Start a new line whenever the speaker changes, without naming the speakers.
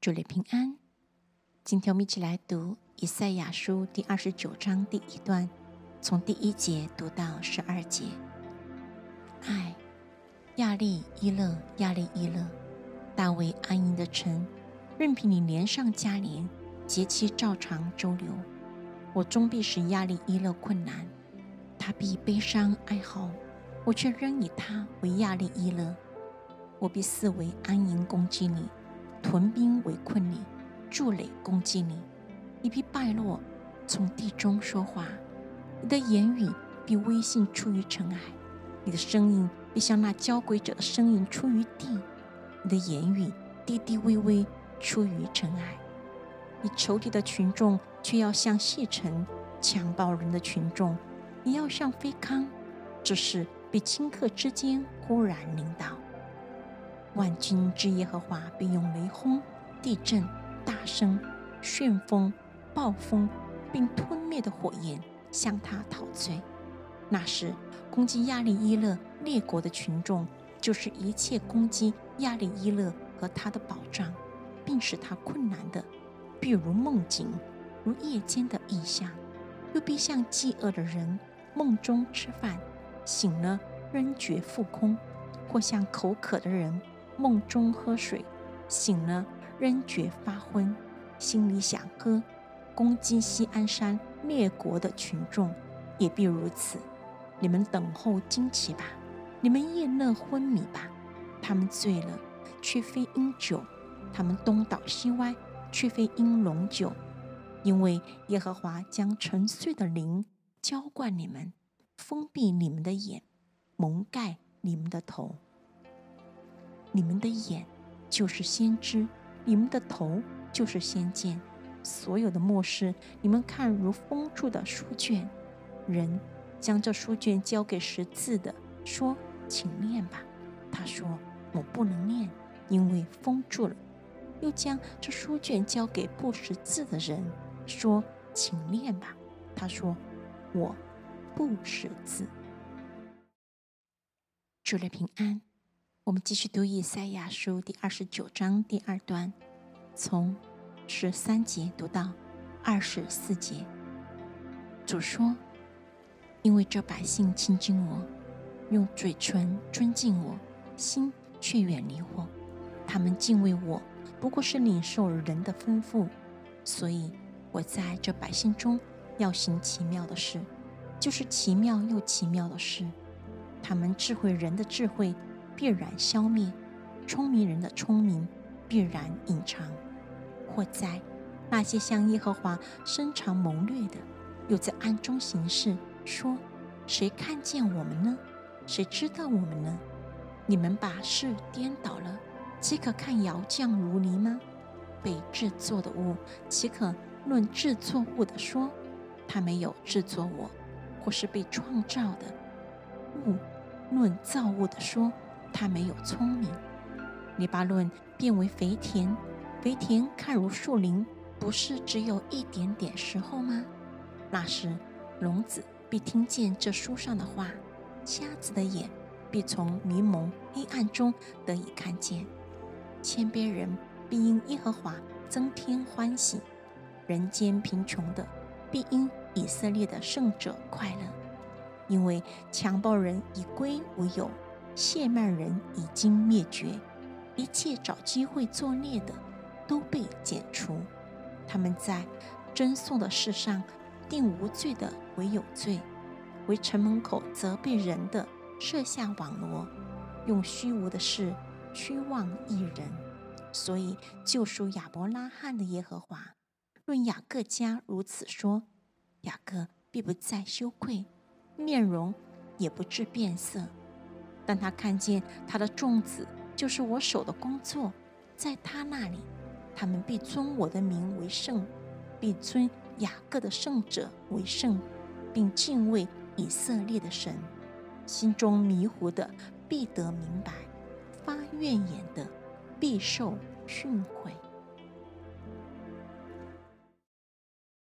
祝你平安。今天我们一起来读以赛亚书第二十九章第一段，从第一节读到十二节。爱亚利伊勒，亚利伊勒，大卫安营的城，任凭你连上加连，节期照常周流，我终必使亚利伊勒困难，他必悲伤哀嚎，我却仍以他为亚利伊勒。我必四围安营攻击你，屯兵围困你，筑垒攻击你。你必败落，从地中说话。你的言语必微信出于尘埃，你的声音必像那交鬼者的声音出于地。你的言语低低微微出于尘埃。你仇敌的群众却要像细尘，强暴人的群众，你要像飞康，只是比顷刻之间忽然临到。万军之耶和华必用雷轰、地震、大声、旋风、暴风，并吞灭的火焰向他讨罪。那时，攻击亚利伊勒列国的群众，就是一切攻击亚利伊勒和他的保障，并使他困难的，必如梦境，如夜间的异象，又必像饥饿的人梦中吃饭，醒了仍觉腹空，或像口渴的人。梦中喝水，醒了仍觉发昏，心里想喝。攻击西安山列国的群众也必如此。你们等候惊奇吧，你们夜乐昏迷吧。他们醉了，却非因酒；他们东倒西歪，却非因龙酒。因为耶和华将沉睡的灵浇灌你们，封闭你们的眼，蒙盖你们的头。你们的眼就是先知，你们的头就是先见。所有的末世，你们看如封住的书卷。人将这书卷交给识字的，说：“请念吧。”他说：“我不能念，因为封住了。”又将这书卷交给不识字的人，说：“请念吧。”他说：“我不识字。”祝你平安。我们继续读以赛亚书第二十九章第二段，从十三节读到二十四节。主说：“因为这百姓亲近我，用嘴唇尊敬我，心却远离我。他们敬畏我，不过是领受人的吩咐。所以我在这百姓中要行奇妙的事，就是奇妙又奇妙的事。他们智慧人的智慧。”必然消灭，聪明人的聪明必然隐藏，或在那些向耶和华深藏谋略的，又在暗中行事，说：谁看见我们呢？谁知道我们呢？你们把事颠倒了，岂可看窑匠如泥吗？被制作的物，岂可论制作物的说，他没有制作我，或是被创造的物，论造物的说。他没有聪明。黎巴嫩变为肥田，肥田看如树林，不是只有一点点时候吗？那时，聋子必听见这书上的话，瞎子的眼必从迷蒙黑暗中得以看见。谦卑人必因耶和华增添欢喜，人间贫穷的必因以色列的圣者快乐，因为强暴人已归无有。谢曼人已经灭绝，一切找机会作孽的都被剪除。他们在争讼的事上定无罪的为有罪，为城门口责备人的设下网罗，用虚无的事虚妄一人。所以救赎亚伯拉罕的耶和华论雅各家如此说：雅各必不再羞愧，面容也不至变色。当他看见他的众子就是我手的工作，在他那里，他们必尊我的名为圣，必尊雅各的圣者为圣，并敬畏以色列的神。心中迷糊的必得明白，发怨言的必受训诲。